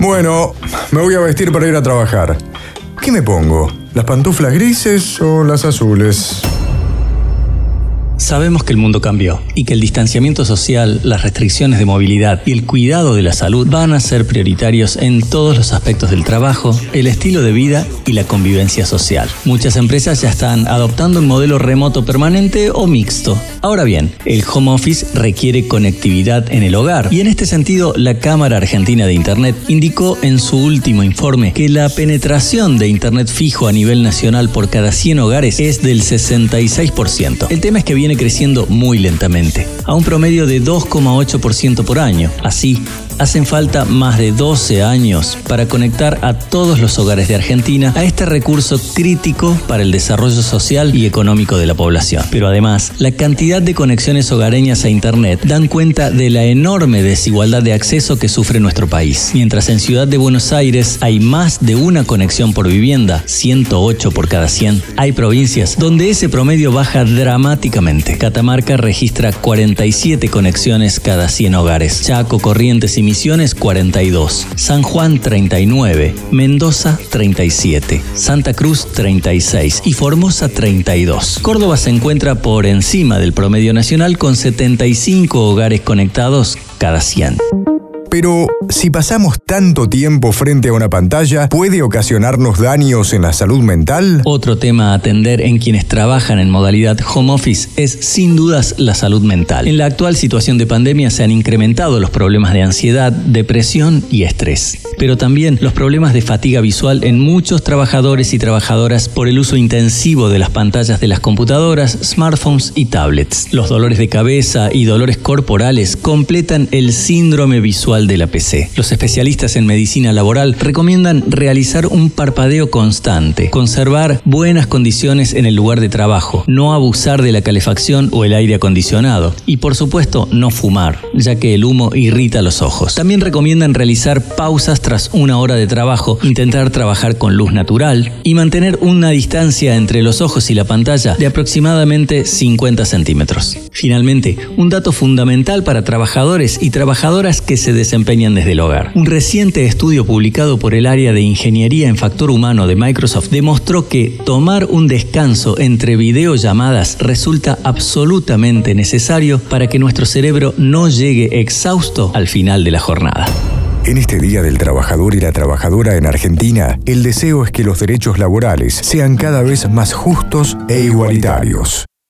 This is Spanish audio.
Bueno, me voy a vestir para ir a trabajar. ¿Qué me pongo? ¿Las pantuflas grises o las azules? Sabemos que el mundo cambió y que el distanciamiento social, las restricciones de movilidad y el cuidado de la salud van a ser prioritarios en todos los aspectos del trabajo, el estilo de vida y la convivencia social. Muchas empresas ya están adoptando un modelo remoto permanente o mixto. Ahora bien, el home office requiere conectividad en el hogar y en este sentido la Cámara Argentina de Internet indicó en su último informe que la penetración de Internet fijo a nivel nacional por cada 100 hogares es del 66%. El tema es que viene creciendo muy lentamente, a un promedio de 2,8% por año. Así, hacen falta más de 12 años para conectar a todos los hogares de Argentina a este recurso crítico para el desarrollo social y económico de la población. Pero además, la cantidad de conexiones hogareñas a Internet dan cuenta de la enorme desigualdad de acceso que sufre nuestro país. Mientras en Ciudad de Buenos Aires hay más de una conexión por vivienda, 108 por cada 100, hay provincias donde ese promedio baja dramáticamente. Catamarca registra 47 conexiones cada 100 hogares. Chaco, Corrientes y Misiones 42, San Juan 39, Mendoza 37, Santa Cruz 36 y Formosa 32. Córdoba se encuentra por encima del promedio nacional con 75 hogares conectados cada 100. Pero si pasamos tanto tiempo frente a una pantalla, ¿puede ocasionarnos daños en la salud mental? Otro tema a atender en quienes trabajan en modalidad home office es sin dudas la salud mental. En la actual situación de pandemia se han incrementado los problemas de ansiedad, depresión y estrés, pero también los problemas de fatiga visual en muchos trabajadores y trabajadoras por el uso intensivo de las pantallas de las computadoras, smartphones y tablets. Los dolores de cabeza y dolores corporales completan el síndrome visual de la PC. Los especialistas en medicina laboral recomiendan realizar un parpadeo constante, conservar buenas condiciones en el lugar de trabajo, no abusar de la calefacción o el aire acondicionado y por supuesto no fumar, ya que el humo irrita los ojos. También recomiendan realizar pausas tras una hora de trabajo, intentar trabajar con luz natural y mantener una distancia entre los ojos y la pantalla de aproximadamente 50 centímetros. Finalmente, un dato fundamental para trabajadores y trabajadoras que se desempeñan desde el hogar. Un reciente estudio publicado por el área de Ingeniería en Factor Humano de Microsoft demostró que tomar un descanso entre videollamadas resulta absolutamente necesario para que nuestro cerebro no llegue exhausto al final de la jornada. En este Día del Trabajador y la Trabajadora en Argentina, el deseo es que los derechos laborales sean cada vez más justos e igualitarios.